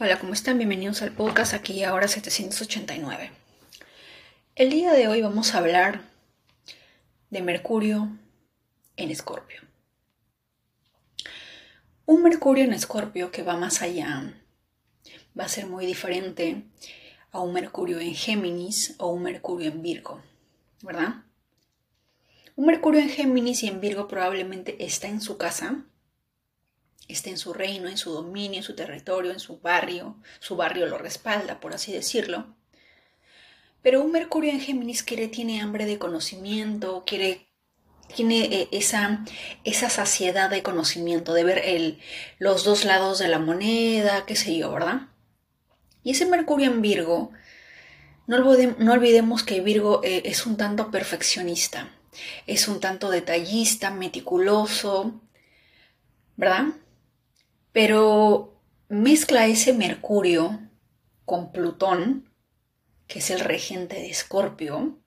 Hola, ¿cómo están? Bienvenidos al podcast aquí ahora 789. El día de hoy vamos a hablar de Mercurio en Escorpio. Un Mercurio en Escorpio que va más allá va a ser muy diferente a un Mercurio en Géminis o un Mercurio en Virgo, ¿verdad? Un Mercurio en Géminis y en Virgo probablemente está en su casa, esté en su reino, en su dominio, en su territorio, en su barrio, su barrio lo respalda, por así decirlo. Pero un Mercurio en Géminis quiere, tiene hambre de conocimiento, quiere, tiene eh, esa, esa saciedad de conocimiento, de ver el, los dos lados de la moneda, qué sé yo, ¿verdad? Y ese Mercurio en Virgo, no, olvidemos que Virgo eh, es un tanto perfeccionista, es un tanto detallista, meticuloso, ¿verdad? Pero mezcla ese Mercurio con Plutón, que es el regente de Escorpio,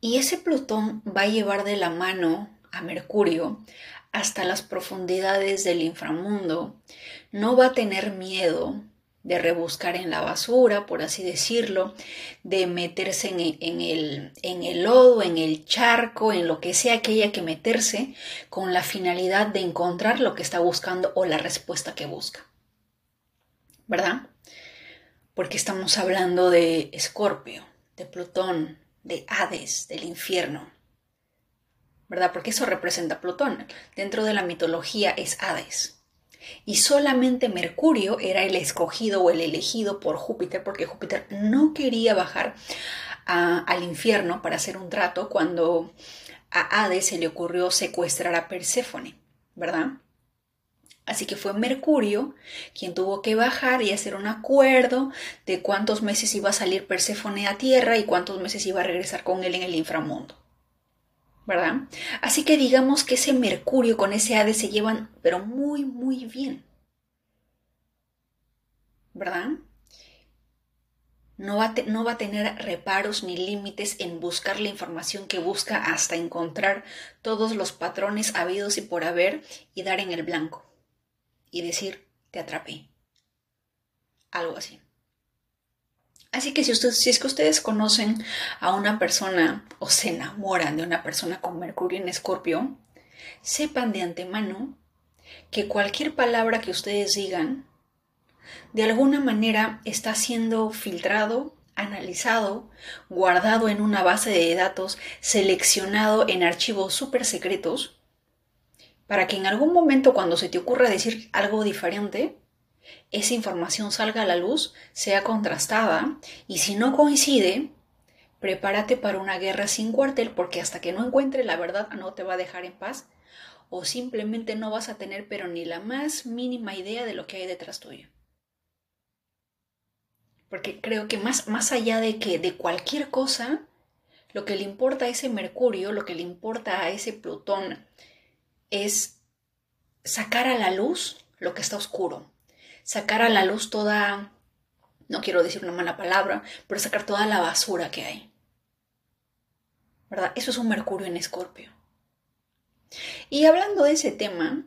y ese Plutón va a llevar de la mano a Mercurio hasta las profundidades del inframundo. No va a tener miedo de rebuscar en la basura, por así decirlo, de meterse en, el, en el lodo, en el charco, en lo que sea que haya que meterse, con la finalidad de encontrar lo que está buscando o la respuesta que busca. ¿Verdad? Porque estamos hablando de Escorpio, de Plutón, de Hades, del infierno. ¿Verdad? Porque eso representa Plutón. Dentro de la mitología es Hades. Y solamente Mercurio era el escogido o el elegido por Júpiter porque Júpiter no quería bajar al infierno para hacer un trato cuando a Hades se le ocurrió secuestrar a Perséfone, ¿verdad? Así que fue Mercurio quien tuvo que bajar y hacer un acuerdo de cuántos meses iba a salir Perséfone a tierra y cuántos meses iba a regresar con él en el inframundo. ¿Verdad? Así que digamos que ese Mercurio con ese Hades se llevan, pero muy, muy bien, ¿verdad? No va, no va a tener reparos ni límites en buscar la información que busca hasta encontrar todos los patrones habidos y por haber y dar en el blanco y decir, te atrapé. Algo así. Así que si, si es que ustedes conocen a una persona o se enamoran de una persona con Mercurio en Escorpio, sepan de antemano que cualquier palabra que ustedes digan, de alguna manera está siendo filtrado, analizado, guardado en una base de datos, seleccionado en archivos súper secretos, para que en algún momento cuando se te ocurra decir algo diferente, esa información salga a la luz, sea contrastada y si no coincide, prepárate para una guerra sin cuartel porque hasta que no encuentre la verdad no te va a dejar en paz o simplemente no vas a tener pero ni la más mínima idea de lo que hay detrás tuyo. Porque creo que más, más allá de que de cualquier cosa, lo que le importa a ese Mercurio, lo que le importa a ese Plutón es sacar a la luz lo que está oscuro, sacar a la luz toda, no quiero decir una mala palabra, pero sacar toda la basura que hay. ¿Verdad? Eso es un Mercurio en Escorpio. Y hablando de ese tema,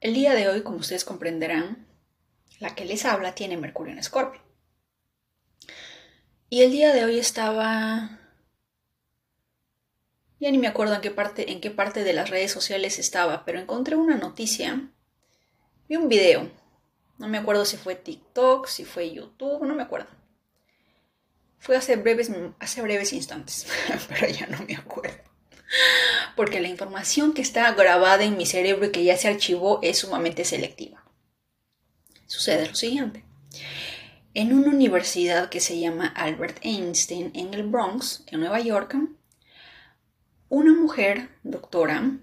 el día de hoy, como ustedes comprenderán, la que les habla tiene Mercurio en Escorpio. Y el día de hoy estaba ya ni me acuerdo en qué parte, en qué parte de las redes sociales estaba, pero encontré una noticia, vi un video no me acuerdo si fue TikTok, si fue YouTube, no me acuerdo. Fue hace breves, hace breves instantes, pero ya no me acuerdo. Porque la información que está grabada en mi cerebro y que ya se archivó es sumamente selectiva. Sucede lo siguiente. En una universidad que se llama Albert Einstein en el Bronx, en Nueva York, una mujer doctora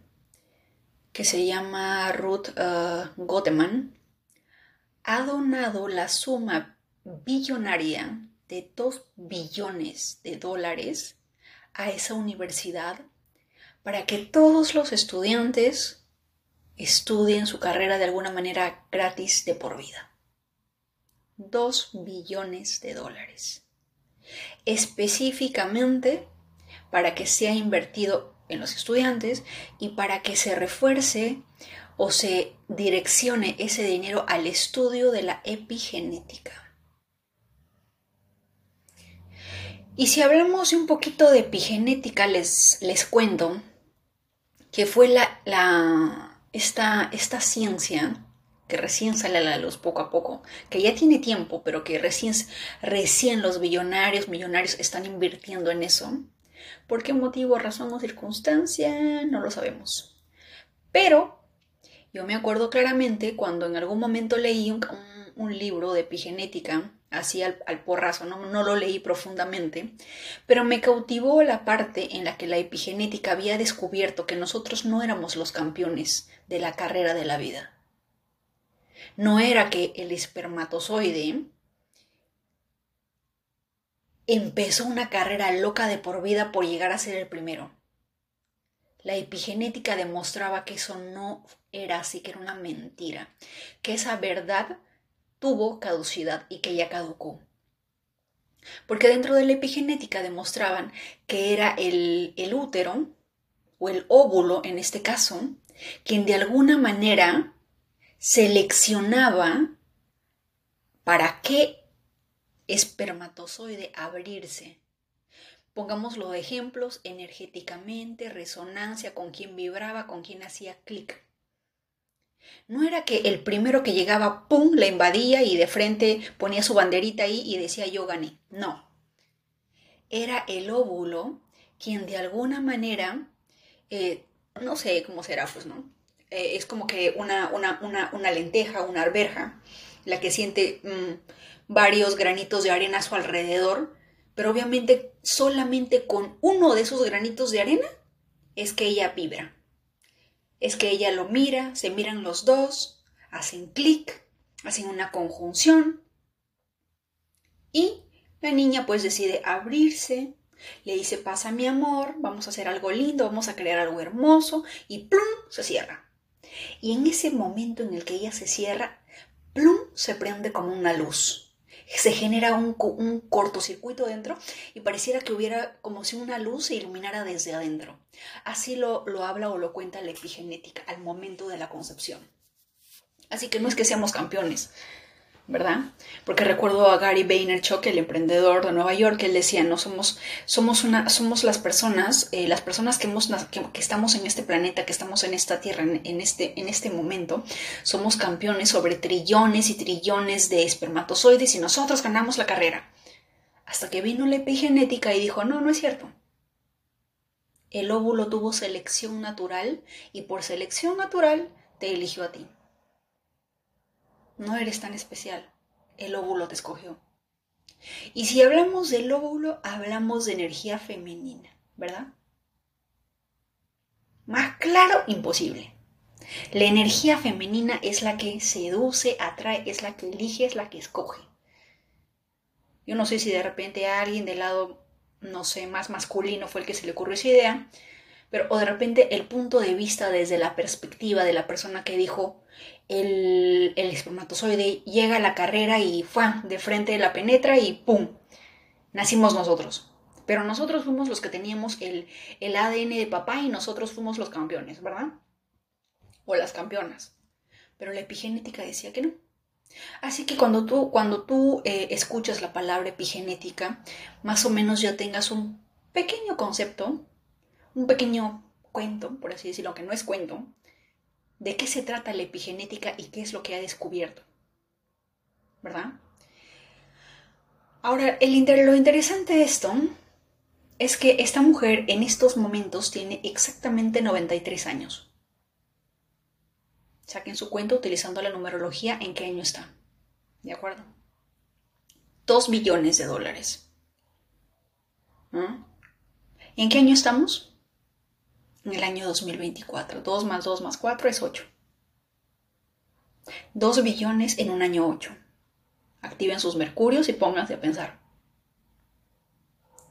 que se llama Ruth uh, ha donado la suma billonaria de 2 billones de dólares a esa universidad para que todos los estudiantes estudien su carrera de alguna manera gratis de por vida. 2 billones de dólares. Específicamente para que sea invertido en los estudiantes y para que se refuerce o se direccione ese dinero al estudio de la epigenética. Y si hablamos un poquito de epigenética, les, les cuento que fue la, la, esta, esta ciencia que recién sale a la luz poco a poco, que ya tiene tiempo, pero que recién, recién los millonarios, millonarios están invirtiendo en eso. ¿Por qué motivo, razón o circunstancia? No lo sabemos. Pero yo me acuerdo claramente cuando en algún momento leí un, libro de epigenética, así al, porrazo, no, no lo leí profundamente, pero me cautivó la parte en la que la epigenética había descubierto que nosotros no éramos los campeones de la carrera de la vida. No era que el espermatozoide empezó una carrera loca de por vida por llegar a ser el primero. La epigenética demostraba que eso no era así, que era una mentira, que esa verdad tuvo caducidad y que ya caducó. Porque dentro de la epigenética demostraban que era el, el útero, o el óvulo en este caso, quien de alguna manera seleccionaba para qué espermatozoide abrirse. Pongámoslo de ejemplos energéticamente, resonancia, con quién vibraba, con quién hacía clic. No era que el primero que llegaba, ¡pum!, la invadía y de frente ponía su banderita ahí y decía yo gané. No. Era el óvulo quien de alguna manera, eh, no sé cómo será, pues, ¿no? Eh, es como que una, una, lenteja, una arberja, la que siente mm, varios granitos de arena a su alrededor, pero obviamente solamente con uno de esos granitos de arena es que ella vibra. Es que ella lo mira, se miran los dos, hacen clic, hacen una conjunción y la niña pues decide abrirse, le dice pasa mi amor, vamos a hacer algo lindo, vamos a crear algo hermoso y plum, se cierra. Y en ese momento en el que ella se cierra, plum, se prende como una luz. Se genera un, cortocircuito dentro y pareciera que hubiera como si una luz se iluminara desde adentro. Así lo, lo habla o lo cuenta la epigenética al momento de la concepción. Así que no es que seamos campeones, ¿verdad? Porque recuerdo a Gary Vaynerchuk, el emprendedor de Nueva York, él decía, no somos, somos una, somos las personas, eh, las personas que, hemos, que, estamos en este planeta, que estamos en esta tierra, en, este, en este momento, somos campeones sobre trillones y trillones de espermatozoides y nosotros ganamos la carrera. Hasta que vino la epigenética y dijo, no, no es cierto. El óvulo tuvo selección natural y por selección natural te eligió a ti. No eres tan especial. El óvulo te escogió. Y si hablamos del óvulo, hablamos de energía femenina, ¿verdad? Más claro, imposible. La energía femenina es la que seduce, atrae, es la que elige, es la que escoge. Yo no sé si de repente a alguien del lado, no sé, más masculino fue el que se le ocurrió esa idea, pero o de repente el punto de vista desde la perspectiva de la persona que dijo, el, espermatozoide llega a la carrera y fue de frente la penetra y ¡pum! Nacimos nosotros. Pero nosotros fuimos los que teníamos el, el ADN de papá y nosotros fuimos los campeones, ¿verdad? O las campeonas. Pero la epigenética decía que no. Así que cuando tú, cuando tú eh, escuchas la palabra epigenética, más o menos ya tengas un pequeño concepto, un pequeño cuento, por así decirlo, que no es cuento, de qué se trata la epigenética y qué es lo que ha descubierto. ¿Verdad? Ahora, lo interesante de esto es que esta mujer en estos momentos tiene exactamente 93 años. Saquen su cuenta utilizando la numerología en qué año está. ¿De acuerdo? 2 billones de dólares. ¿Mm? ¿En qué año estamos? En el año 2024. 2 más 2 más 4 es 8. 2 billones en un año 8. Activen sus mercurios y pónganse a pensar.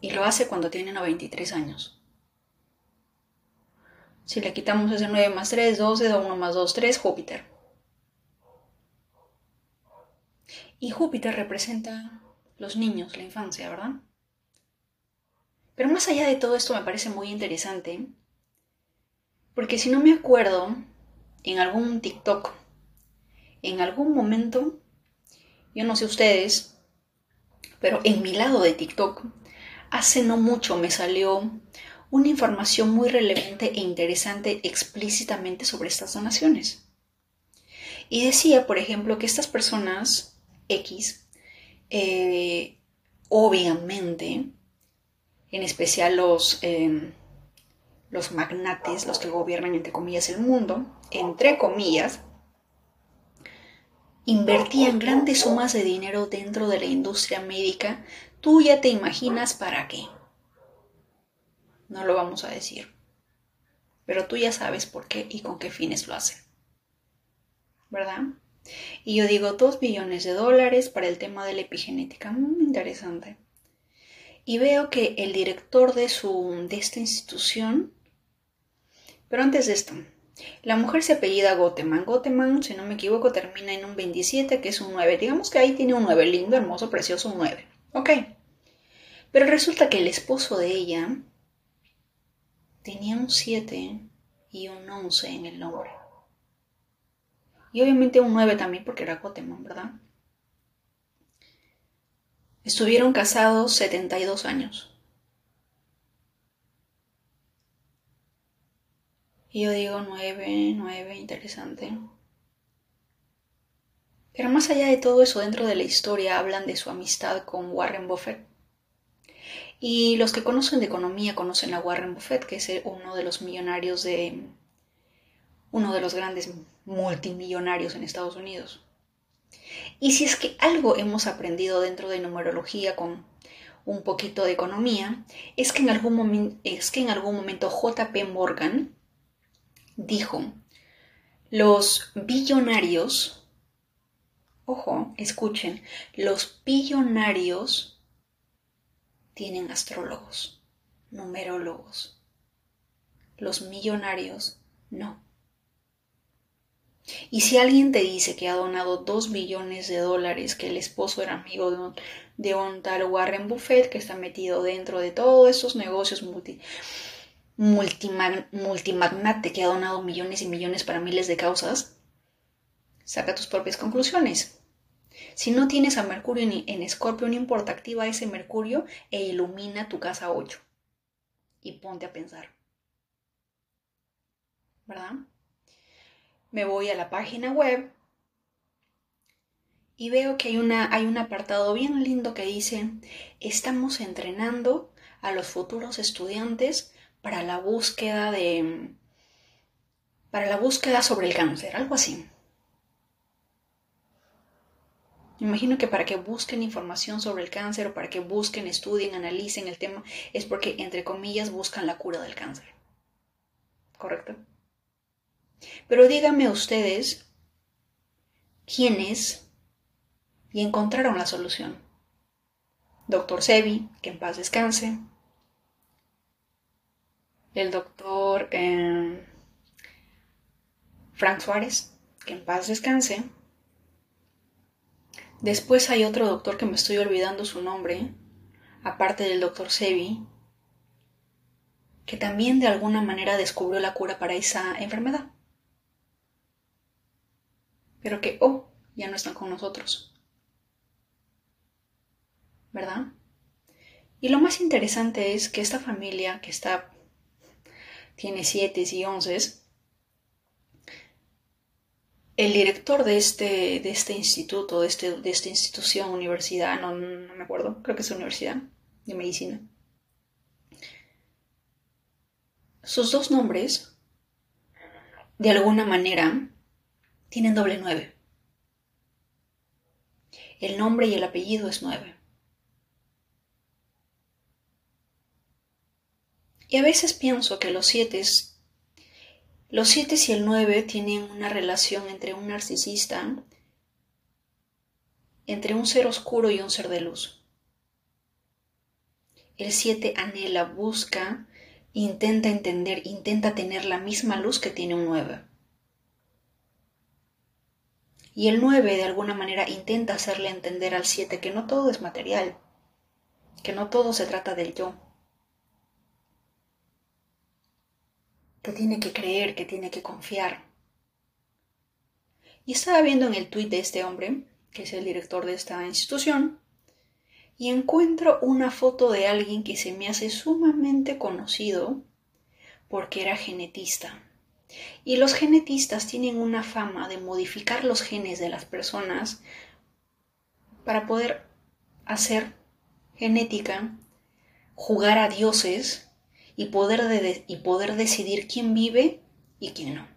Y lo hace cuando tiene 93 años. Si le quitamos ese 9 más 3, 12, 1 más 2, 3, Júpiter. Y Júpiter representa los niños, la infancia, ¿verdad? Pero más allá de todo esto me parece muy interesante porque si no me acuerdo, en algún TikTok en algún momento, yo no sé ustedes, pero en mi lado de TikTok, hace no mucho me salió una información muy relevante e interesante explícitamente sobre estas donaciones. Y decía, por ejemplo, que estas personas X, eh, obviamente, en especial los, em, los magnates, los que gobiernan entre comillas el mundo, entre comillas, invertían grandes sumas de dinero dentro de la industria médica, tú ya te imaginas para qué. No lo vamos a decir. Pero tú ya sabes por qué y con qué fines lo hacen. ¿Verdad? Y yo digo, dos billones de dólares para el tema de la epigenética. Muy interesante. Y veo que el director de, su, de esta institución... Pero antes de esto, la mujer se apellida Goteman. Goteman, si no me equivoco, termina en un 27, que es un 9. Digamos que ahí tiene un 9 lindo, hermoso, precioso, un 9. Ok. Pero resulta que el esposo de ella tenía un 7 y un 11 en el nombre. Y obviamente un 9 también porque era Goteman, ¿verdad? Estuvieron casados 72 años. Y yo digo 9, 9, interesante. Pero más allá de todo eso, dentro de la historia hablan de su amistad con Warren Buffett. Y los que conocen de economía conocen a Warren Buffett, que es uno de los millonarios de... uno de los grandes multimillonarios en Estados Unidos. Y si es que algo hemos aprendido dentro de numerología con un poquito de economía, es que en algún, es que en algún momento JP Morgan dijo, los billonarios, ojo, escuchen, los billonarios tienen astrólogos, numerólogos. Los millonarios no. Y si alguien te dice que ha donado dos billones de dólares, que el esposo era amigo de un, de un tal Warren Buffett, que está metido dentro de todos esos negocios multi, multimagnate que ha donado millones y millones para miles de causas, saca tus propias conclusiones. Si no tienes a Mercurio en Escorpio, no importa, activa ese Mercurio e ilumina tu casa 8. Y ponte a pensar. ¿Verdad? Me voy a la página web y veo que hay, una, hay un apartado bien lindo que dice, estamos entrenando a los futuros estudiantes para la búsqueda de para la búsqueda sobre el cáncer, algo así. imagino que para que busquen información sobre el cáncer o para que busquen, estudien, analicen el tema, es porque, entre comillas, buscan la cura del cáncer. ¿Correcto? Pero díganme ustedes quiénes y encontraron la solución. Doctor Sebi, que en paz descanse el doctor eh, Frank Suárez, que en paz descanse. Después hay otro doctor que me estoy olvidando su nombre, aparte del doctor Sebi, que también de alguna manera descubrió la cura para esa enfermedad. Pero que, oh, ya no están con nosotros. ¿Verdad? Y lo más interesante es que esta familia que está tiene siete y once. El director de este, de este instituto, de, este, de esta institución, universidad, no, no me acuerdo, creo que es universidad de medicina. Sus dos nombres, de alguna manera, tienen doble nueve. El nombre y el apellido es nueve. Y a veces pienso que los siete, los siete y el nueve tienen una relación entre un narcisista, entre un ser oscuro y un ser de luz. El siete anhela, busca, intenta entender, intenta tener la misma luz que tiene un nueve. Y el nueve de alguna manera intenta hacerle entender al siete que no todo es material, que no todo se trata del yo, que tiene que creer, que tiene que confiar. Y estaba viendo en el tuit de este hombre, que es el director de esta institución, y encuentro una foto de alguien que se me hace sumamente conocido porque era genetista. Y los genetistas tienen una fama de modificar los genes de las personas para poder hacer genética, jugar a dioses y poder, y poder decidir quién vive y quién no.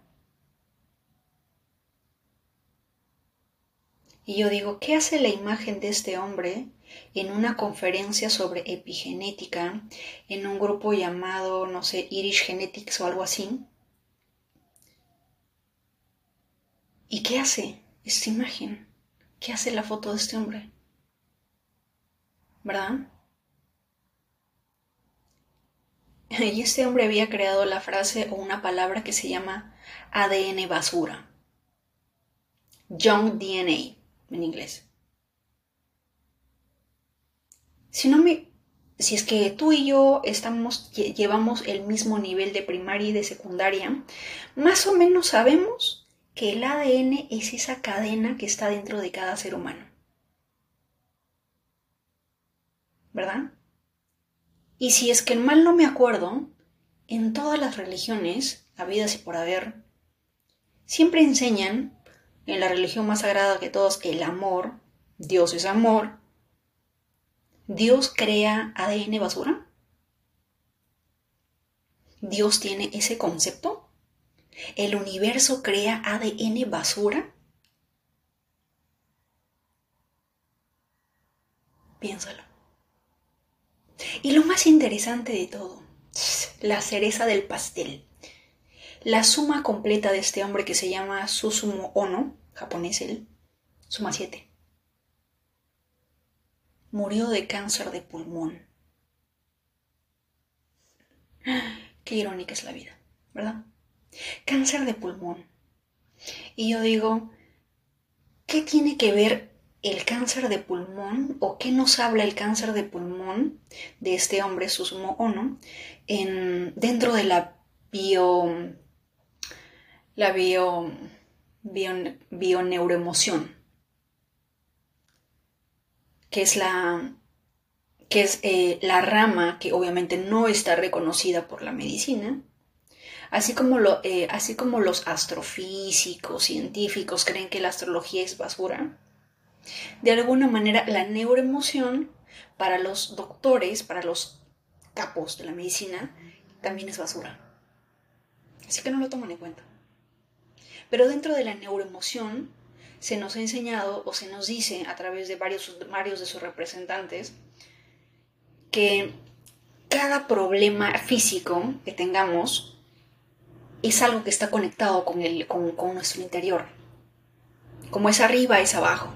Y yo digo, ¿qué hace la imagen de este hombre en una conferencia sobre epigenética en un grupo llamado, no sé, Irish Genetics o algo así? ¿Y qué hace esta imagen? ¿Qué hace la foto de este hombre? ¿Verdad? Y este hombre había creado la frase o una palabra que se llama ADN basura. Junk DNA en inglés. Si no me si es que tú y yo estamos llevamos el mismo nivel de primaria y de secundaria, más o menos sabemos que el ADN es esa cadena que está dentro de cada ser humano. ¿Verdad? Y si es que mal no me acuerdo, en todas las religiones, habidas y por haber, siempre enseñan, en la religión más sagrada que todos, el amor, Dios es amor, Dios crea ADN basura. Dios tiene ese concepto. ¿El universo crea ADN basura? Piénsalo. Y lo más interesante de todo, la cereza del pastel. La suma completa de este hombre que se llama Susumu Ono, japonés él, suma 7. Murió de cáncer de pulmón. Qué irónica es la vida, ¿verdad? Cáncer de pulmón. Y yo digo, ¿qué tiene que ver el cáncer de pulmón o qué nos habla el cáncer de pulmón de este hombre Susumo Ono en, dentro de la bio la bio, bioneuroemoción que es la que es eh, la rama que obviamente no está reconocida por la medicina, Así como, lo, eh, así como los astrofísicos, científicos creen que la astrología es basura, de alguna manera la neuroemoción para los doctores, para los capos de la medicina, también es basura. Así que no lo toman en cuenta. Pero dentro de la neuroemoción se nos ha enseñado o se nos dice a través de varios, varios de sus representantes que cada problema físico que tengamos es algo que está conectado con, el, con, nuestro interior. Como es arriba, es abajo.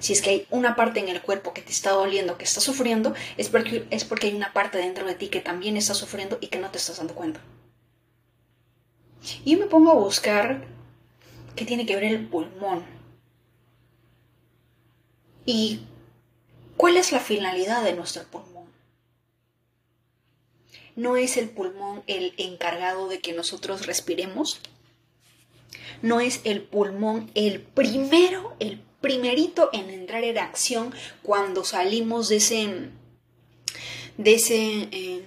Si es que hay una parte en el cuerpo que te está doliendo, que está sufriendo, es porque, es porque hay una parte dentro de ti que también está sufriendo y que no te estás dando cuenta. Y yo me pongo a buscar qué tiene que ver el pulmón. Y cuál es la finalidad de nuestro pulmón no es el pulmón el encargado de que nosotros respiremos. No es el pulmón el primero, el primerito en entrar en acción cuando salimos de ese, de ese, eh,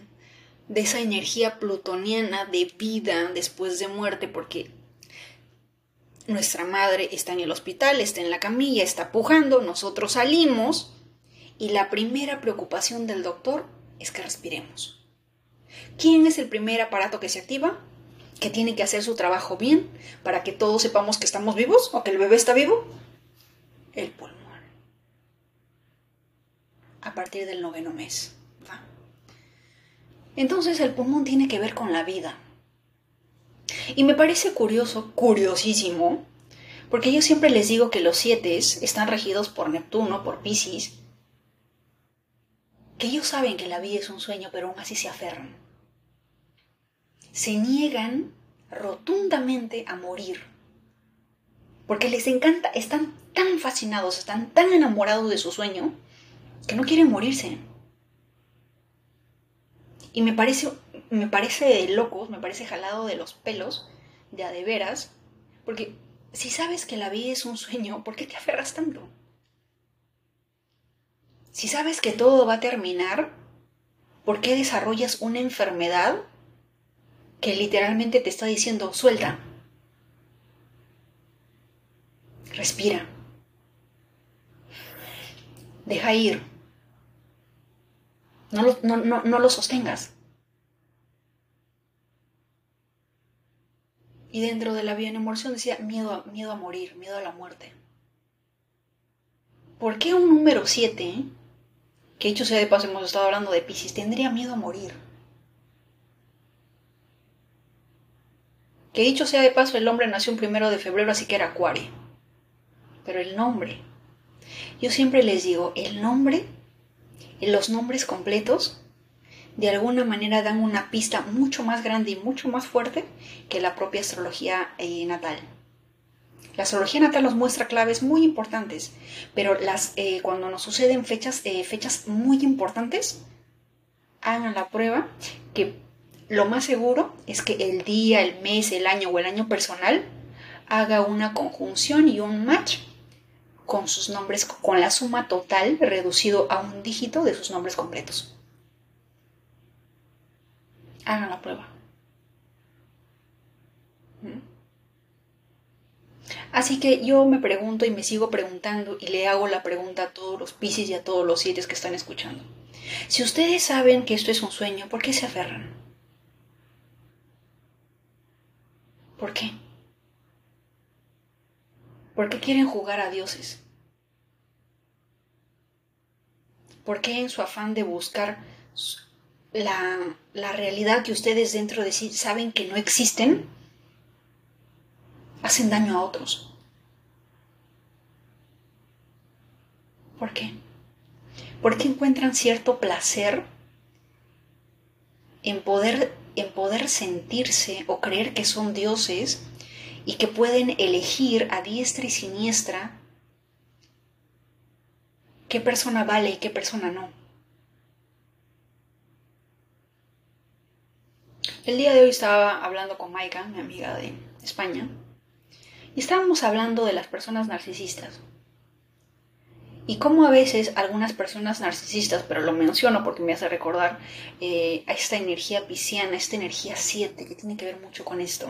de esa energía plutoniana de vida después de muerte, porque nuestra madre está en el hospital, está en la camilla, está pujando, nosotros salimos y la primera preocupación del doctor es que respiremos. ¿Quién es el primer aparato que se activa? Que tiene que hacer su trabajo bien para que todos sepamos que estamos vivos o que el bebé está vivo. El pulmón. A partir del noveno mes. Entonces el pulmón tiene que ver con la vida. Y me parece curioso, curiosísimo, porque yo siempre les digo que los siete están regidos por Neptuno, por Pisces, que ellos saben que la vida es un sueño, pero aún así se aferran se niegan rotundamente a morir. Porque les encanta, están tan fascinados, están tan enamorados de su sueño, que no quieren morirse. Y me parece, me parece locos, me parece jalado de los pelos, de de veras, porque si sabes que la vida es un sueño, ¿por qué te aferras tanto? Si sabes que todo va a terminar, ¿por qué desarrollas una enfermedad que literalmente te está diciendo suelta? Respira. Deja ir. No lo, no, lo sostengas. Y dentro de la vida en emoción decía miedo miedo a morir, miedo a la muerte. ¿Por qué un número 7, que dicho sea de paso hemos estado hablando de Pisces, tendría miedo a morir? Que dicho sea de paso, el hombre nació un primero de febrero, así que era Acuario. Pero el nombre. Yo siempre les digo, el nombre, los nombres completos, de alguna manera dan una pista mucho más grande y mucho más fuerte que la propia astrología eh, natal. La astrología natal nos muestra claves muy importantes, pero las, eh, cuando nos suceden fechas, eh, fechas muy importantes, hagan la prueba que lo más seguro es que el día, el mes, el año o el año personal haga una conjunción y un match con sus nombres, con la suma total reducido a un dígito de sus nombres completos. Hagan la prueba. ¿Mm? Así que yo me pregunto y me sigo preguntando y le hago la pregunta a todos los Pisces y a todos los siete que están escuchando. Si ustedes saben que esto es un sueño, ¿por qué se aferran? ¿Por qué? ¿Por qué quieren jugar a dioses? ¿Por qué en su afán de buscar la, la realidad que ustedes dentro de sí saben que no existen? hacen daño a otros. ¿Por qué? Porque encuentran cierto placer en poder, en poder sentirse o creer que son dioses y que pueden elegir a diestra y siniestra qué persona vale y qué persona no. El día de hoy estaba hablando con Maika, mi amiga de España, y estábamos hablando de las personas narcisistas. Y cómo a veces algunas personas narcisistas, pero lo menciono porque me hace recordar eh, a esta energía pisciana, esta energía 7, que tiene que ver mucho con esto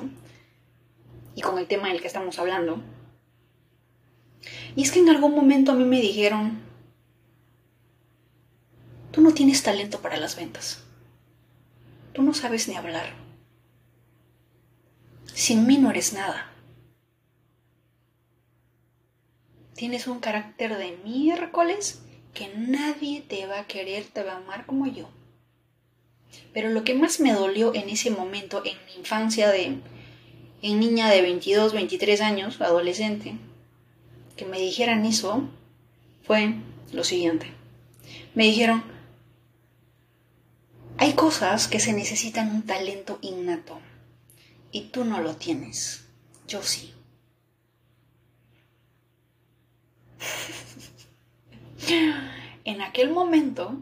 y con el tema del que estamos hablando. Y es que en algún momento a mí me dijeron, tú no tienes talento para las ventas, tú no sabes ni hablar, sin mí no eres nada. Tienes un carácter de miércoles que nadie te va a querer, te va a amar como yo. Pero lo que más me dolió en ese momento, en mi infancia de, en niña de 22, 23 años, adolescente, que me dijeran eso, fue lo siguiente. Me dijeron, hay cosas que se necesitan un talento innato y tú no lo tienes. Yo sí. en aquel momento,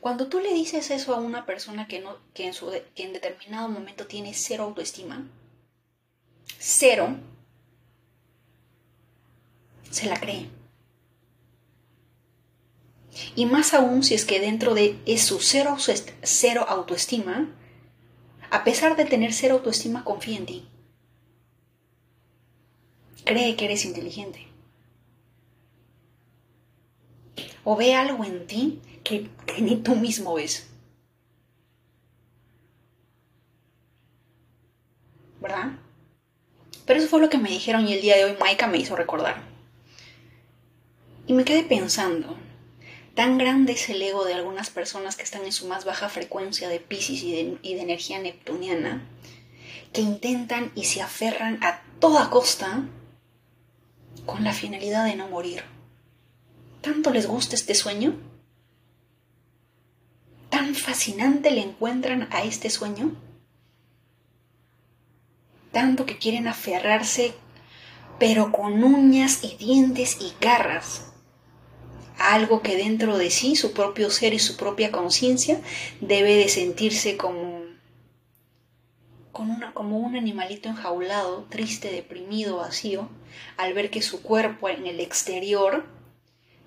cuando tú le dices eso a una persona que, no, que, en, su, que en determinado momento tiene cero autoestima, cero, se la cree. Y más aún si es que dentro de su cero, cero autoestima, a pesar de tener cero autoestima, confía en ti. Cree que eres inteligente. o ve algo en ti que, ni tú mismo ves. ¿Verdad? Pero eso fue lo que me dijeron y el día de hoy Maika me hizo recordar. Y me quedé pensando, tan grande es el ego de algunas personas que están en su más baja frecuencia de Pisces y de, y de energía neptuniana, que intentan y se aferran a toda costa con la finalidad de no morir tanto les gusta este sueño? ¿Tan fascinante le encuentran a este sueño? Tanto que quieren aferrarse, pero con uñas y dientes y garras, algo que dentro de sí, su propio ser y su propia conciencia, debe de sentirse como como un animalito enjaulado, triste, deprimido, vacío, al ver que su cuerpo en el exterior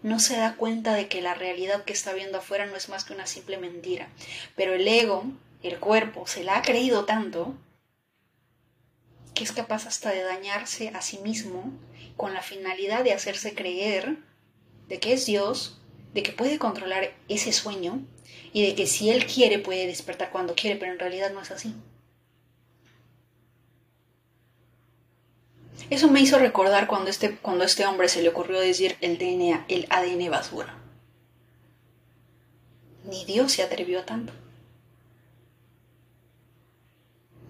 no se da cuenta de que la realidad que está viendo afuera no es más que una simple mentira. Pero el ego, el cuerpo, se la ha creído tanto que es capaz hasta de dañarse a sí mismo con la finalidad de hacerse creer de que es Dios, de que puede controlar ese sueño y de que si él quiere puede despertar cuando quiere, pero en realidad no es así. Eso me hizo recordar cuando este, cuando este hombre se le ocurrió decir el DNA, el ADN basura. Ni Dios se atrevió a tanto.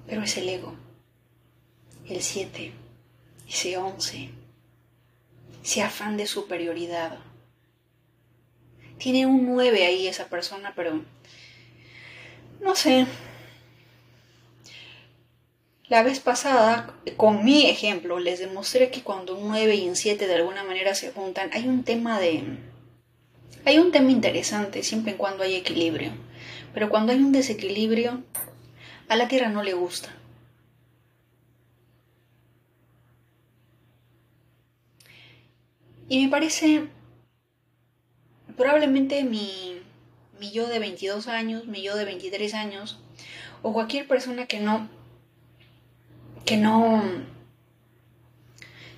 Pero es el ego, el 7, ese 11, ese afán de superioridad. Tiene un 9 ahí esa persona, pero no sé, la vez pasada, con mi ejemplo, les demostré que cuando un 9 y un 7 de alguna manera se juntan, hay un tema de... Hay un tema interesante siempre y cuando hay equilibrio. Pero cuando hay un desequilibrio, a la Tierra no le gusta. Y me parece, probablemente mi, mi yo de 22 años, mi yo de 23 años, o cualquier persona que no que no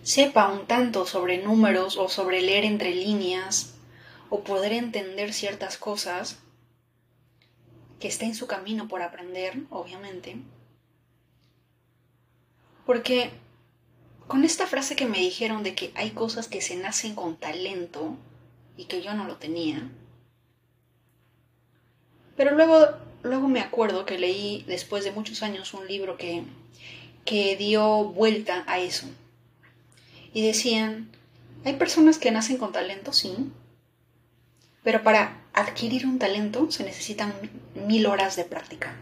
sepa un tanto sobre números o sobre leer entre líneas o poder entender ciertas cosas que está en su camino por aprender, obviamente. Porque con esta frase que me dijeron de que hay cosas que se nacen con talento y que yo no lo tenía, pero luego, luego me acuerdo que leí después de muchos años un libro que que dio vuelta a eso. Y decían, hay personas que nacen con talento, sí, pero para adquirir un talento se necesitan mil horas de práctica.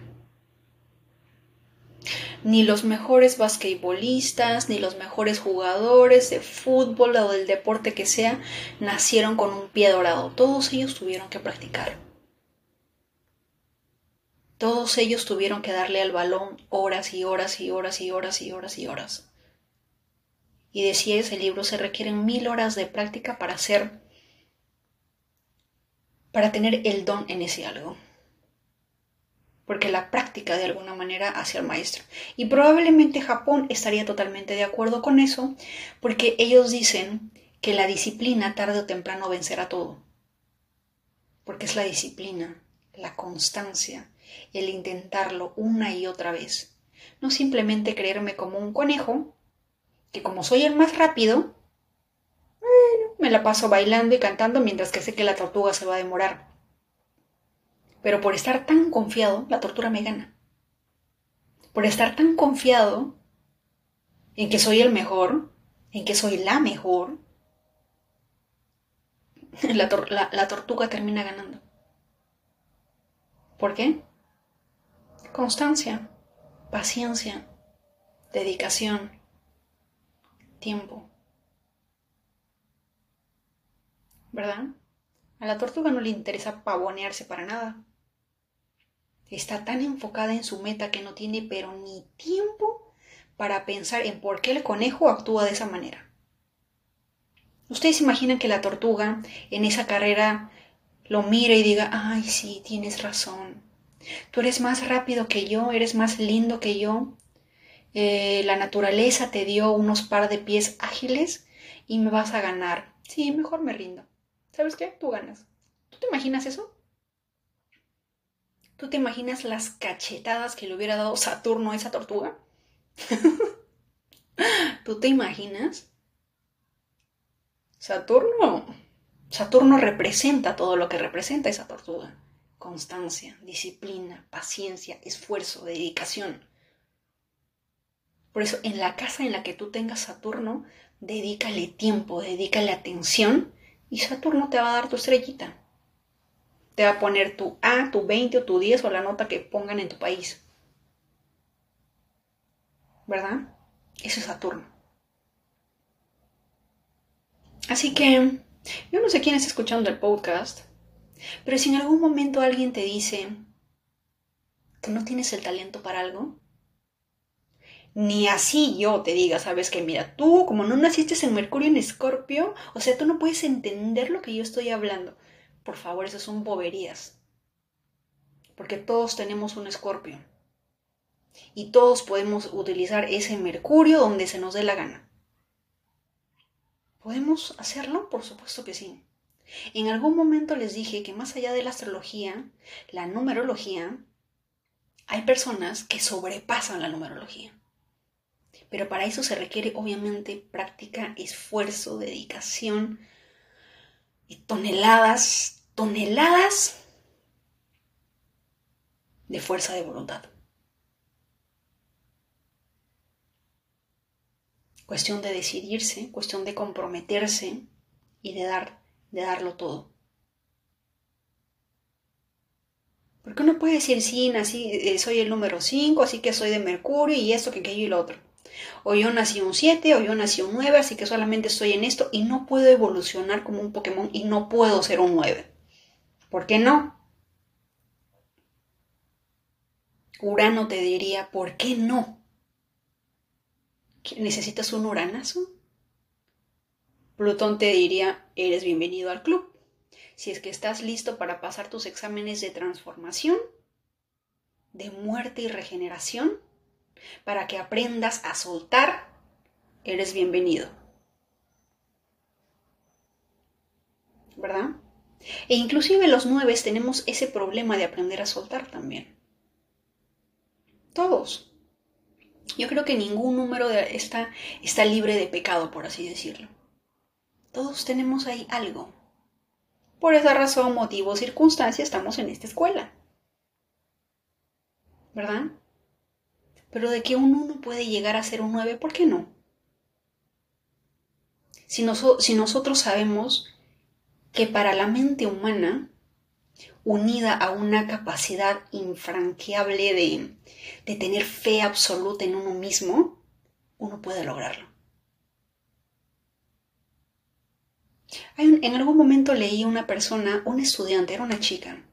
Ni los mejores basquetbolistas, ni los mejores jugadores de fútbol o del deporte que sea, nacieron con un pie dorado. Todos ellos tuvieron que practicar. Todos ellos tuvieron que darle al balón horas y horas y horas y horas y horas y horas. Y decía ese libro, se requieren mil horas de práctica para hacer, para tener el don en ese algo. Porque la práctica de alguna manera hace al maestro. Y probablemente Japón estaría totalmente de acuerdo con eso, porque ellos dicen que la disciplina tarde o temprano vencerá todo. Porque es la disciplina, la constancia, el intentarlo una y otra vez. No simplemente creerme como un conejo, que como soy el más rápido, bueno, me la paso bailando y cantando mientras que sé que la tortuga se va a demorar. Pero por estar tan confiado, la tortuga me gana. Por estar tan confiado en que soy el mejor, en que soy la mejor, la, la tortuga termina ganando. ¿Por qué? Constancia, paciencia, dedicación, tiempo. ¿Verdad? A la tortuga no le interesa pavonearse para nada. Está tan enfocada en su meta que no tiene pero ni tiempo para pensar en por qué el conejo actúa de esa manera. Ustedes imaginan que la tortuga en esa carrera lo mire y diga, ay, sí, tienes razón. Tú eres más rápido que yo, eres más lindo que yo. Eh, la naturaleza te dio unos par de pies ágiles y me vas a ganar. Sí, mejor me rindo. ¿Sabes qué? Tú ganas. ¿Tú te imaginas eso? ¿Tú te imaginas las cachetadas que le hubiera dado Saturno a esa tortuga? ¿Tú te imaginas? Saturno. Saturno representa todo lo que representa esa tortuga constancia, disciplina, paciencia, esfuerzo, dedicación. Por eso, en la casa en la que tú tengas Saturno, dedícale tiempo, dedícale atención y Saturno te va a dar tu estrellita. Te va a poner tu A, tu 20 o tu 10 o la nota que pongan en tu país. ¿Verdad? Eso es Saturno. Así que, yo no sé quién está escuchando el podcast, pero si en algún momento alguien te dice que no tienes el talento para algo, ni así yo te diga, sabes que mira, tú como no naciste en Mercurio en Escorpio, o sea, tú no puedes entender lo que yo estoy hablando. Por favor, esas son boberías. Porque todos tenemos un Escorpio. Y todos podemos utilizar ese Mercurio donde se nos dé la gana. ¿Podemos hacerlo? Por supuesto que sí. En algún momento les dije que más allá de la astrología, la numerología, hay personas que sobrepasan la numerología. Pero para eso se requiere obviamente práctica, esfuerzo, dedicación y toneladas, toneladas de fuerza de voluntad. Cuestión de decidirse, cuestión de comprometerse y de dar, de darlo todo. Porque uno puede decir, sí, nací, eh, soy el número 5, así que soy de Mercurio y esto, que aquello y lo otro. O yo nací un 7, o yo nací un 9, así que solamente estoy en esto y no puedo evolucionar como un Pokémon y no puedo ser un 9. ¿Por qué no? Urano te diría, ¿por qué no? ¿Necesitas un uranazo? Plutón te diría, eres bienvenido al club. Si es que estás listo para pasar tus exámenes de transformación, de muerte y regeneración, para que aprendas a soltar, eres bienvenido. ¿Verdad? E inclusive los nueve tenemos ese problema de aprender a soltar también. Todos. Yo creo que ningún número está, está libre de pecado, por así decirlo. Todos tenemos ahí algo. Por esa razón, motivo, circunstancia, estamos en esta escuela. ¿Verdad? Pero de que un 1 puede llegar a ser un 9, ¿por qué no? Si, si nosotros sabemos que para la mente humana, unida a una capacidad infranqueable de, de tener fe absoluta en uno mismo, uno puede lograrlo. en algún momento leí una persona, un estudiante, era una chica.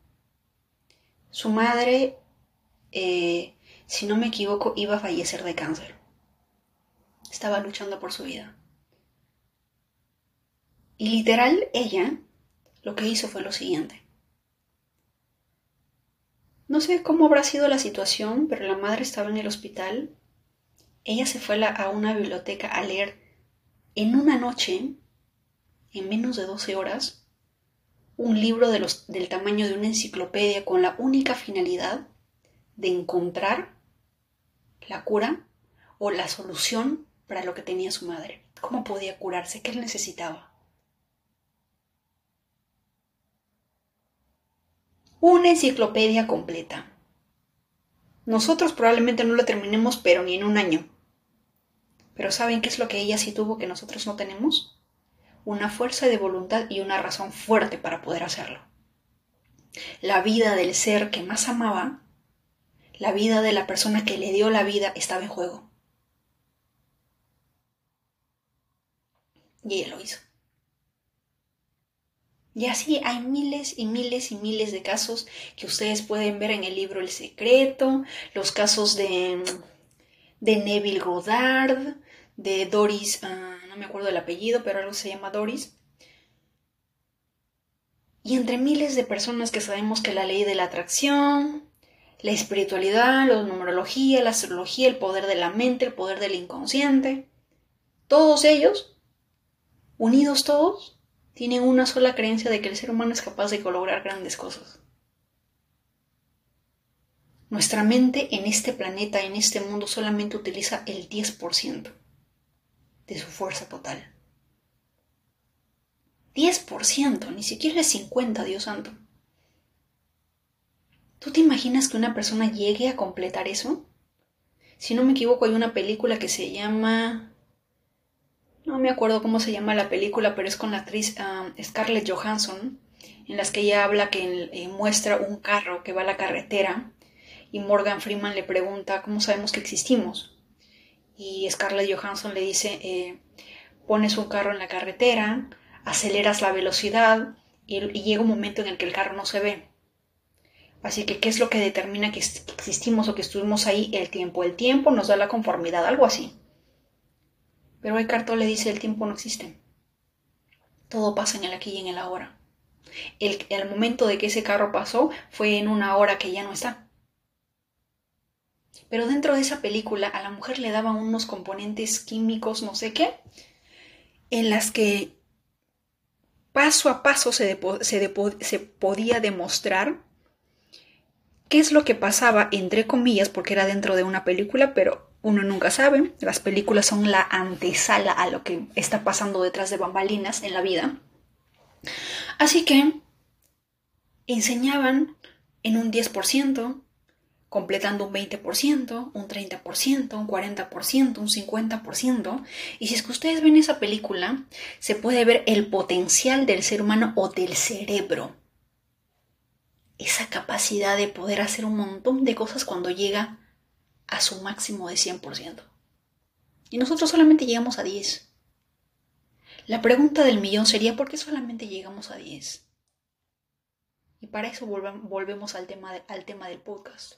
Su madre eh, si no me equivoco, iba a fallecer de cáncer. Estaba luchando por su vida. Y literal, ella lo que hizo fue lo siguiente. No sé cómo habrá sido la situación, pero la madre estaba en el hospital. Ella se fue a una biblioteca a leer en una noche, en menos de 12 horas, un libro del tamaño de una enciclopedia con la única finalidad de encontrar la cura o la solución para lo que tenía su madre. ¿Cómo podía curarse? ¿Qué necesitaba? Una enciclopedia completa. Nosotros probablemente no la terminemos, pero ni en un año. Pero ¿saben qué es lo que ella sí tuvo que nosotros no tenemos? Una fuerza de voluntad y una razón fuerte para poder hacerlo. La vida del ser que más amaba la vida de la persona que le dio la vida estaba en juego. Y ella lo hizo. Y así hay miles y miles y miles de casos que ustedes pueden ver en el libro El Secreto, los casos de, de Neville Goddard, de Doris, ah, no me acuerdo el apellido, pero algo se llama Doris. Y entre miles de personas que sabemos que la ley de la atracción, la espiritualidad, la numerología, la astrología, el poder de la mente, el poder del inconsciente. Todos ellos, unidos todos, tienen una sola creencia de que el ser humano es capaz de lograr grandes cosas. Nuestra mente en este planeta, en este mundo, solamente utiliza el 10% de su fuerza total. 10%, ni siquiera el 50, Dios santo. ¿Tú te imaginas que una persona llegue a completar eso? Si no me equivoco, hay una película que se llama... No me acuerdo cómo se llama la película, pero es con la actriz Scarlett Johansson, en las que ella habla que eh, muestra un carro que va a la carretera y Morgan Freeman le pregunta cómo sabemos que existimos. Y Scarlett Johansson le dice, eh, pones un carro en la carretera, aceleras la velocidad y llega un momento en el que el carro no se ve Así que, ¿qué es lo que determina que existimos o que estuvimos ahí? El tiempo. El tiempo nos da la conformidad, algo así. Pero Eckhart le dice, el tiempo no existe. Todo pasa en el aquí y en el ahora. El, el momento de que ese carro pasó fue en una hora que ya no está. Pero dentro de esa película a la mujer le daban unos componentes químicos, no sé qué, en las que paso a paso se, se, podía demostrar qué es lo que pasaba, entre comillas, porque era dentro de una película, pero uno nunca sabe. Las películas son la antesala a lo que está pasando detrás de bambalinas en la vida. Así que enseñaban en un 10%, completando un 20%, un 30%, un 40%, un 50%. Y si es que ustedes ven esa película, se puede ver el potencial del ser humano o del cerebro. Esa capacidad de poder hacer un montón de cosas cuando llega a su máximo de 100%. Y nosotros solamente llegamos a 10. La pregunta del millón sería, ¿por qué solamente llegamos a 10? Y para eso volvemos al tema, al tema del podcast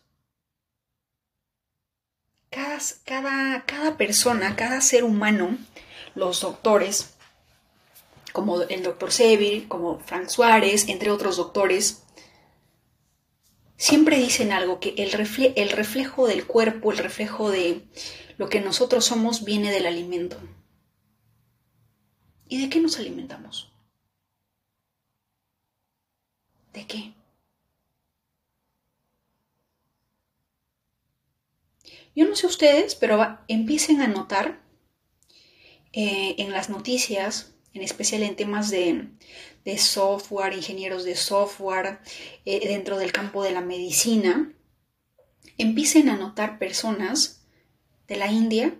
cada, cada, persona, cada ser humano, los doctores, como el doctor Seville, como Frank Suárez, entre otros doctores, siempre dicen algo, que el, el reflejo del cuerpo, el reflejo de lo que nosotros somos viene del alimento. ¿Y de qué nos alimentamos? ¿De qué? Yo no sé ustedes, pero empiecen a notar eh, en las noticias, en especial en temas de, software, ingenieros de software, eh, dentro del campo de la medicina, empiecen a notar personas de la India,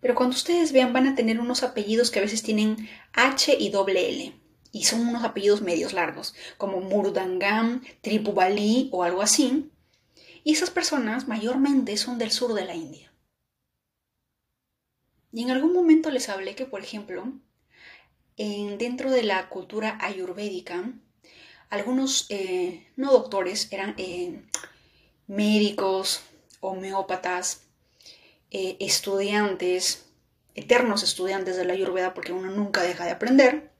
pero cuando ustedes vean van a tener unos apellidos que a veces tienen H y doble L. Y son unos apellidos medios largos, como Murdangam, Tripubali o algo así. Y esas personas mayormente son del sur de la India. Y en algún momento les hablé que, por ejemplo, en, dentro de la cultura ayurvédica, algunos eh, no doctores eran eh, médicos, homeópatas, eh, estudiantes, eternos estudiantes de la ayurveda, porque uno nunca deja de aprender,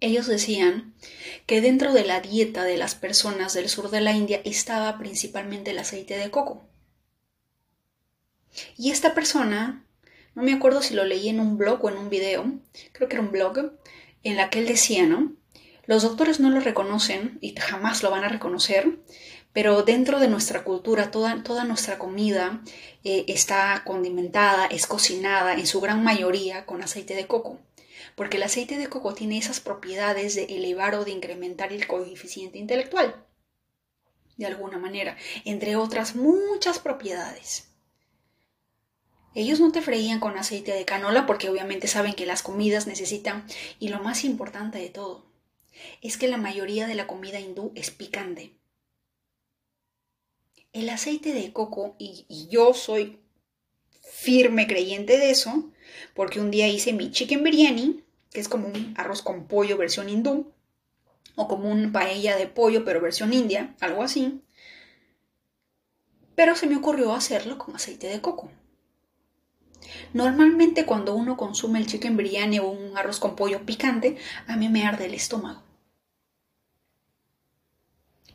ellos decían que dentro de la dieta de las personas del sur de la India estaba principalmente el aceite de coco. Y esta persona, no me acuerdo si lo leí en un blog o en un video, creo que era un blog, en la que él decía, ¿no? Los doctores no lo reconocen y jamás lo van a reconocer, pero dentro de nuestra cultura toda, nuestra comida eh, está condimentada, es cocinada en su gran mayoría con aceite de coco porque el aceite de coco tiene esas propiedades de elevar o de incrementar el coeficiente intelectual, de alguna manera, entre otras muchas propiedades. Ellos no te freían con aceite de canola porque obviamente saben que las comidas necesitan, y lo más importante de todo, es que la mayoría de la comida hindú es picante. El aceite de coco, y, yo soy firme creyente de eso, porque un día hice mi chicken biryani que es como un arroz con pollo versión hindú, o como un paella de pollo pero versión india, algo así. Pero se me ocurrió hacerlo con aceite de coco. Normalmente cuando uno consume el chicken biryani o un arroz con pollo picante, a mí me arde el estómago.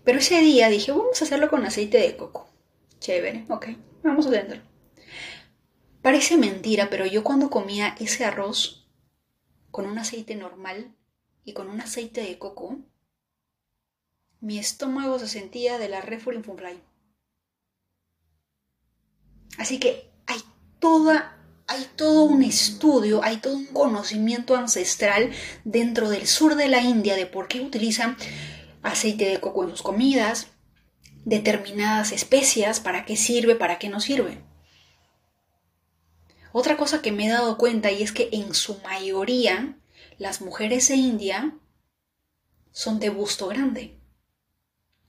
Pero ese día dije, vamos a hacerlo con aceite de coco. Chévere, ok, vamos a hacerlo. Parece mentira, pero yo cuando comía ese arroz con un aceite normal y con un aceite de coco, mi estómago se sentía de la Refurinfunfly. Así que hay toda hay todo un estudio, hay todo un conocimiento ancestral dentro del sur de la India de por qué utilizan aceite de coco en sus comidas, determinadas especias, para qué sirve, para qué no sirve. Otra cosa que me he dado cuenta y es que en su mayoría las mujeres de India son de busto grande.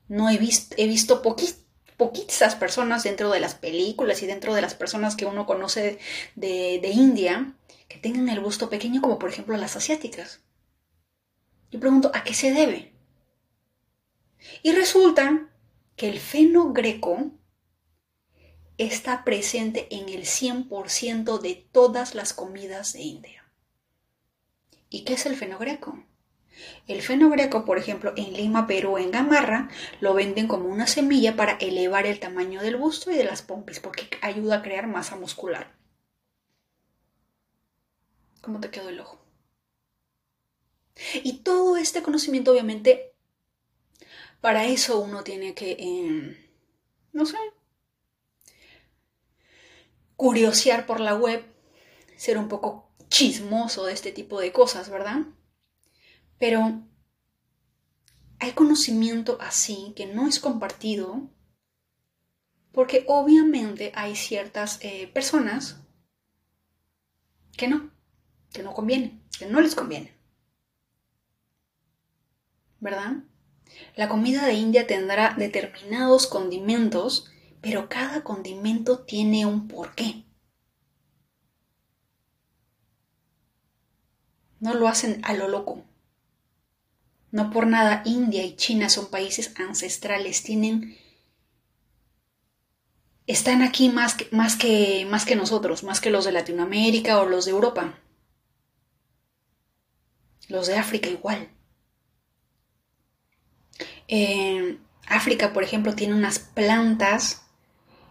No he, visto, he visto poquitas personas dentro de las películas y dentro de las personas que uno conoce de, de India que tengan el busto pequeño como por ejemplo las asiáticas. Yo pregunto, ¿a qué se debe? Y resulta que el feno greco está presente en el 100% de todas las comidas de India. ¿Y qué es el feno greco? El feno greco, por ejemplo, en Lima, Perú, en Gamarra, lo venden como una semilla para elevar el tamaño del busto y de las pompis, porque ayuda a crear masa muscular. ¿Cómo te quedó el ojo? Y todo este conocimiento, obviamente, para eso uno tiene que, em, no sé, curiosear por la web, ser un poco chismoso de este tipo de cosas, ¿verdad? Pero hay conocimiento así que no es compartido porque obviamente hay ciertas eh, personas que no, que no conviene, que no les conviene. ¿Verdad? La comida de India tendrá determinados condimentos, pero cada condimento tiene un porqué. No lo hacen a lo loco. No por nada India y China son países ancestrales, tienen están aquí más que, más que, más que nosotros, más que los de Latinoamérica o los de Europa. Los de África igual. África, por ejemplo, tiene unas plantas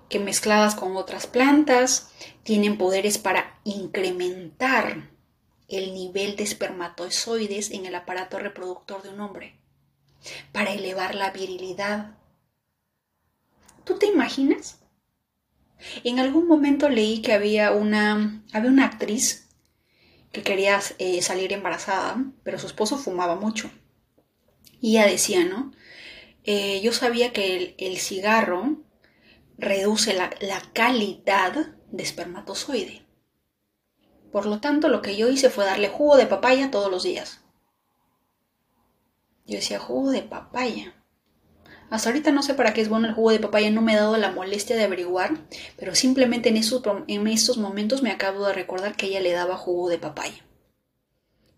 que mezcladas con otras plantas tienen poderes para incrementar el nivel de espermatozoides en el aparato reproductor de un hombre, para elevar la virilidad. ¿Tú te imaginas? En algún momento leí que había una, había una actriz que quería eh, salir embarazada, pero su esposo fumaba mucho. Y ella decía, ¿no? Eh, yo sabía que el, cigarro reduce la, la calidad de espermatozoide. Por lo tanto, lo que yo hice fue darle jugo de papaya todos los días. Yo decía, jugo de papaya. Hasta ahorita no sé para qué es bueno el jugo de papaya, no me he dado la molestia de averiguar, pero simplemente en estos, en estos momentos me acabo de recordar que ella le daba jugo de papaya.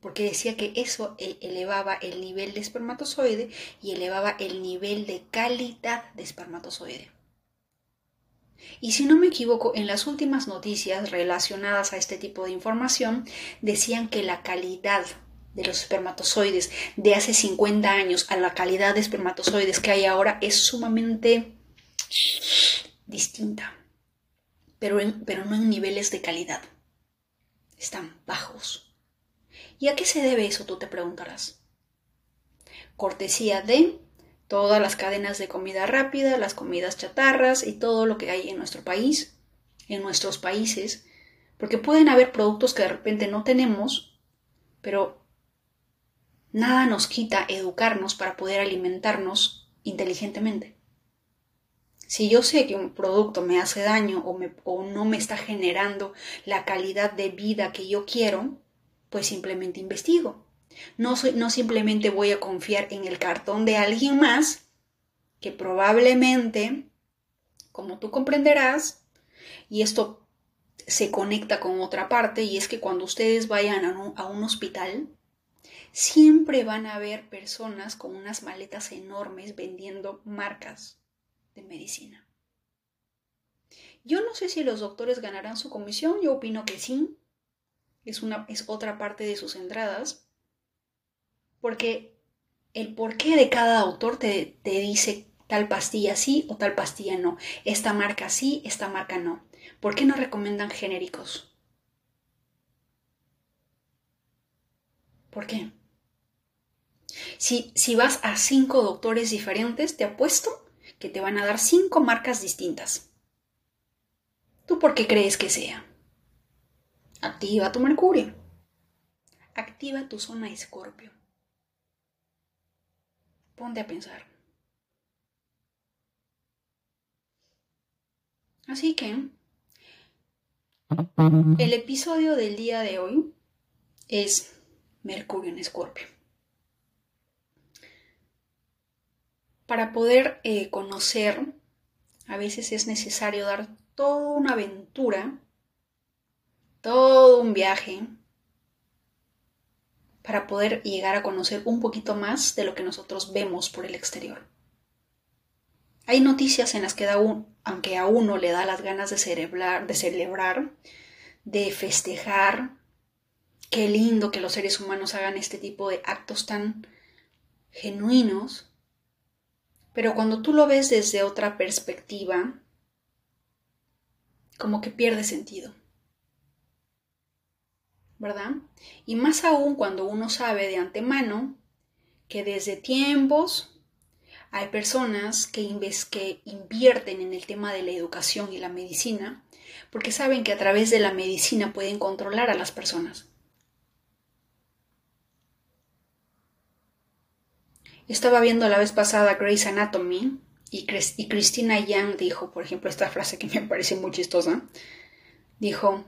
Porque decía que eso e, elevaba el nivel de espermatozoide y elevaba el nivel de calidad de espermatozoide. Y si no me equivoco, en las últimas noticias relacionadas a este tipo de información decían que la calidad de los espermatozoides de hace 50 años a la calidad de espermatozoides que hay ahora es sumamente distinta, pero, pero no en niveles de calidad. Están bajos. ¿Y a qué se debe eso? Tú te preguntarás. Cortesía de todas las cadenas de comida rápida, las comidas chatarras y todo lo que hay en nuestro país, en nuestros países, porque pueden haber productos que de repente no tenemos, pero nada nos quita educarnos para poder alimentarnos inteligentemente. Si yo sé que un producto me hace daño o, no me está generando la calidad de vida que yo quiero, pues simplemente investigo. No, no simplemente voy a confiar en el cartón de alguien más que probablemente, como tú comprenderás, y esto se conecta con otra parte, y es que cuando ustedes vayan a un, a un hospital, siempre van a haber personas con unas maletas enormes vendiendo marcas de medicina. Yo no sé si los doctores ganarán su comisión, yo opino que sí, es, una, es otra parte de sus entradas, porque el porqué de cada autor te, te dice tal pastilla sí o tal pastilla no, esta marca sí, esta marca no. ¿Por qué no recomiendan genéricos? ¿Por qué? Si, si, vas a cinco doctores diferentes, te apuesto que te van a dar cinco marcas distintas. ¿Tú por qué crees que sea? Activa tu mercurio. Activa tu zona escorpio. Ponte a pensar. Así que el episodio del día de hoy es Mercurio en Escorpio. Para poder eh, conocer, a veces es necesario dar toda una aventura, todo un viaje, para poder llegar a conocer un poquito más de lo que nosotros vemos por el exterior. Hay noticias en las que da un, aunque a uno le da las ganas de celebrar, de celebrar, de festejar, qué lindo que los seres humanos hagan este tipo de actos tan genuinos, pero cuando tú lo ves desde otra perspectiva, como que pierde sentido. ¿Verdad? Y más aún cuando uno sabe de antemano que desde tiempos hay personas que, invierten en el tema de la educación y la medicina porque saben que a través de la medicina pueden controlar a las personas. Estaba viendo la vez pasada Grey's Anatomy y, y Christina Young dijo, por ejemplo, esta frase que me parece muy chistosa. Dijo,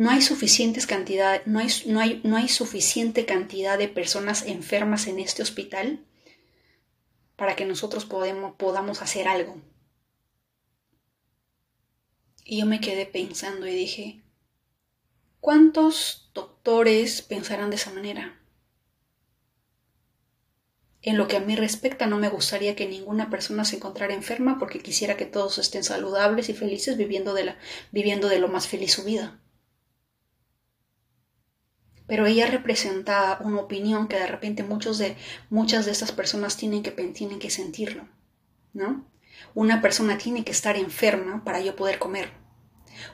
no hay, suficientes cantidad, no, no, hay, no hay suficiente cantidad de personas enfermas en este hospital para que nosotros podamos hacer algo. Y yo me quedé pensando y dije, ¿cuántos doctores pensarán de esa manera? En lo que a mí respecta, no me gustaría que ninguna persona se encontrara enferma porque quisiera que todos estén saludables y felices viviendo de, la, viviendo de lo más feliz su vida pero ella representa una opinión que de repente muchos de, muchas de estas personas tienen que, tienen que sentirlo, ¿no? Una persona tiene que estar enferma para yo poder comer.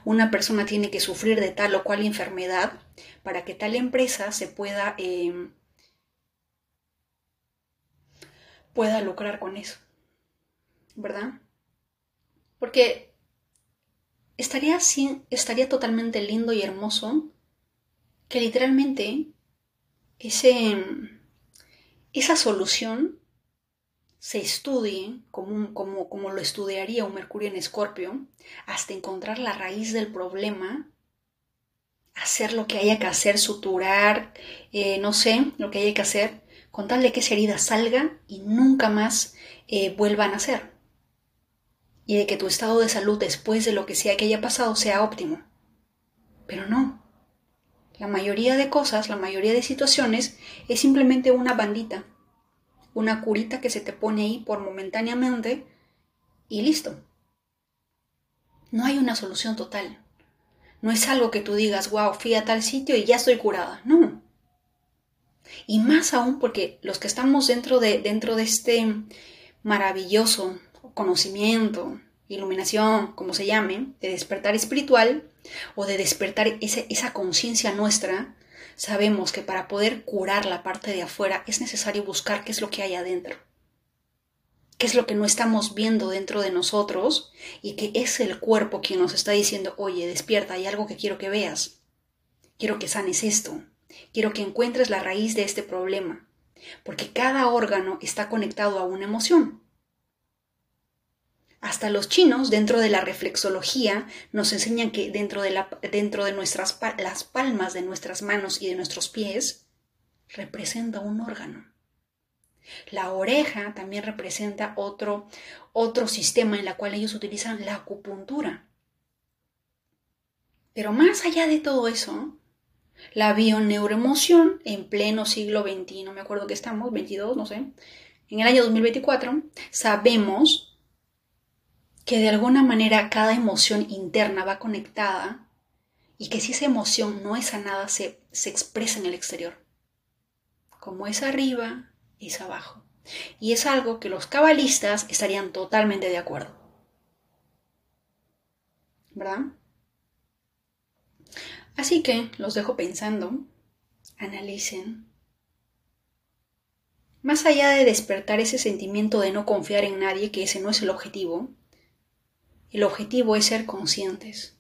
Una persona tiene que sufrir de tal o cual enfermedad para que tal empresa se pueda, em, pueda lucrar con eso, ¿verdad? Porque estaría, estaría totalmente lindo y hermoso que literalmente ese, esa solución se estudie como, como, como, lo estudiaría un Mercurio en Escorpio, hasta encontrar la raíz del problema, hacer lo que haya que hacer, suturar, eh, no sé, lo que haya que hacer, con tal de que esa herida salga y nunca más eh, vuelva a nacer. Y de que tu estado de salud después de lo que sea que haya pasado sea óptimo. Pero no, la mayoría de cosas, la mayoría de situaciones es simplemente una bandita, una curita que se te pone ahí por momentáneamente y listo. No hay una solución total. No es algo que tú digas, wow, fui a tal sitio y ya estoy curada. No. Y más aún porque los que estamos dentro de, dentro de este maravilloso conocimiento, iluminación, como se llame, de despertar espiritual o de despertar esa conciencia nuestra, sabemos que para poder curar la parte de afuera es necesario buscar qué es lo que hay adentro, qué es lo que no estamos viendo dentro de nosotros y que es el cuerpo quien nos está diciendo, oye, despierta, hay algo que quiero que veas, quiero que sanes esto, quiero que encuentres la raíz de este problema, porque cada órgano está conectado a una emoción. Hasta los chinos, dentro de la reflexología, nos enseñan que dentro de, la, dentro de nuestras las palmas de nuestras manos y de nuestros pies representa un órgano. La oreja también representa otro, otro sistema en el cual ellos utilizan la acupuntura. Pero más allá de todo eso, la bioneuroemoción en pleno siglo XXI, no me acuerdo que estamos, 22, no sé, en el año 2024, sabemos que de alguna manera cada emoción interna va conectada y que si esa emoción no es sanada se, se expresa en el exterior. Como es arriba, es abajo. Y es algo que los cabalistas estarían totalmente de acuerdo. ¿Verdad? Así que los dejo pensando, analicen. Más allá de despertar ese sentimiento de no confiar en nadie, que ese no es el objetivo, el objetivo es ser conscientes.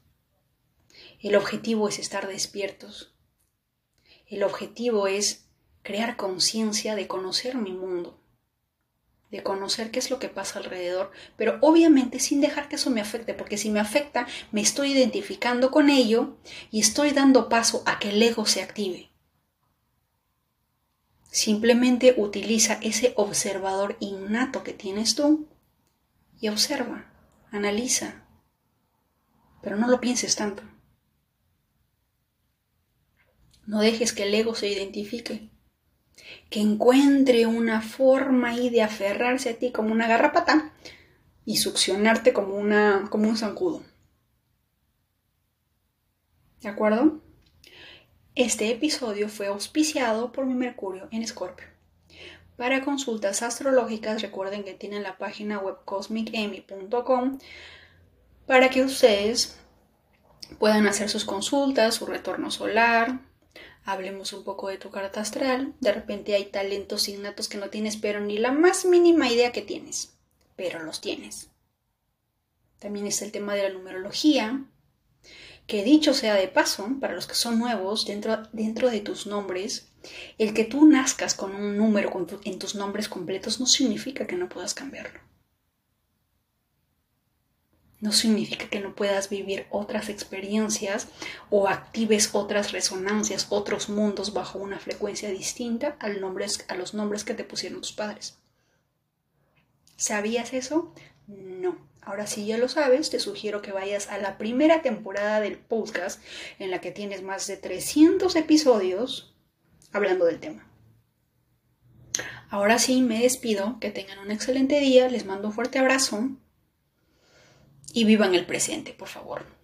El objetivo es estar despiertos. El objetivo es crear conciencia de conocer mi mundo, de conocer qué es lo que pasa alrededor, pero obviamente sin dejar que eso me afecte, porque si me afecta, me estoy identificando con ello y estoy dando paso a que el ego se active. Simplemente utiliza ese observador innato que tienes tú y observa analiza, pero no lo pienses tanto. No dejes que el ego se identifique, que encuentre una forma ahí de aferrarse a ti como una garrapata y succionarte como, una, como un zancudo. ¿De acuerdo? Este episodio fue auspiciado por mi Mercurio en Escorpio. Para consultas astrológicas recuerden que tienen la página web cosmicemy.com para que ustedes puedan hacer sus consultas, su retorno solar, hablemos un poco de tu carta astral, de repente hay talentos innatos que no tienes pero ni la más mínima idea que tienes, pero los tienes. También está el tema de la numerología, que dicho sea de paso, para los que son nuevos, dentro, dentro de tus nombres, el que tú nazcas con un número en tus nombres completos no significa que no puedas cambiarlo. No significa que no puedas vivir otras experiencias o actives otras resonancias, otros mundos bajo una frecuencia distinta al a los nombres que te pusieron tus padres. ¿Sabías eso? No. Ahora si ya lo sabes, te sugiero que vayas a la primera temporada del podcast en la que tienes más de 300 episodios hablando del tema. Ahora sí, me despido, que tengan un excelente día, les mando un fuerte abrazo y vivan el presente, por favor.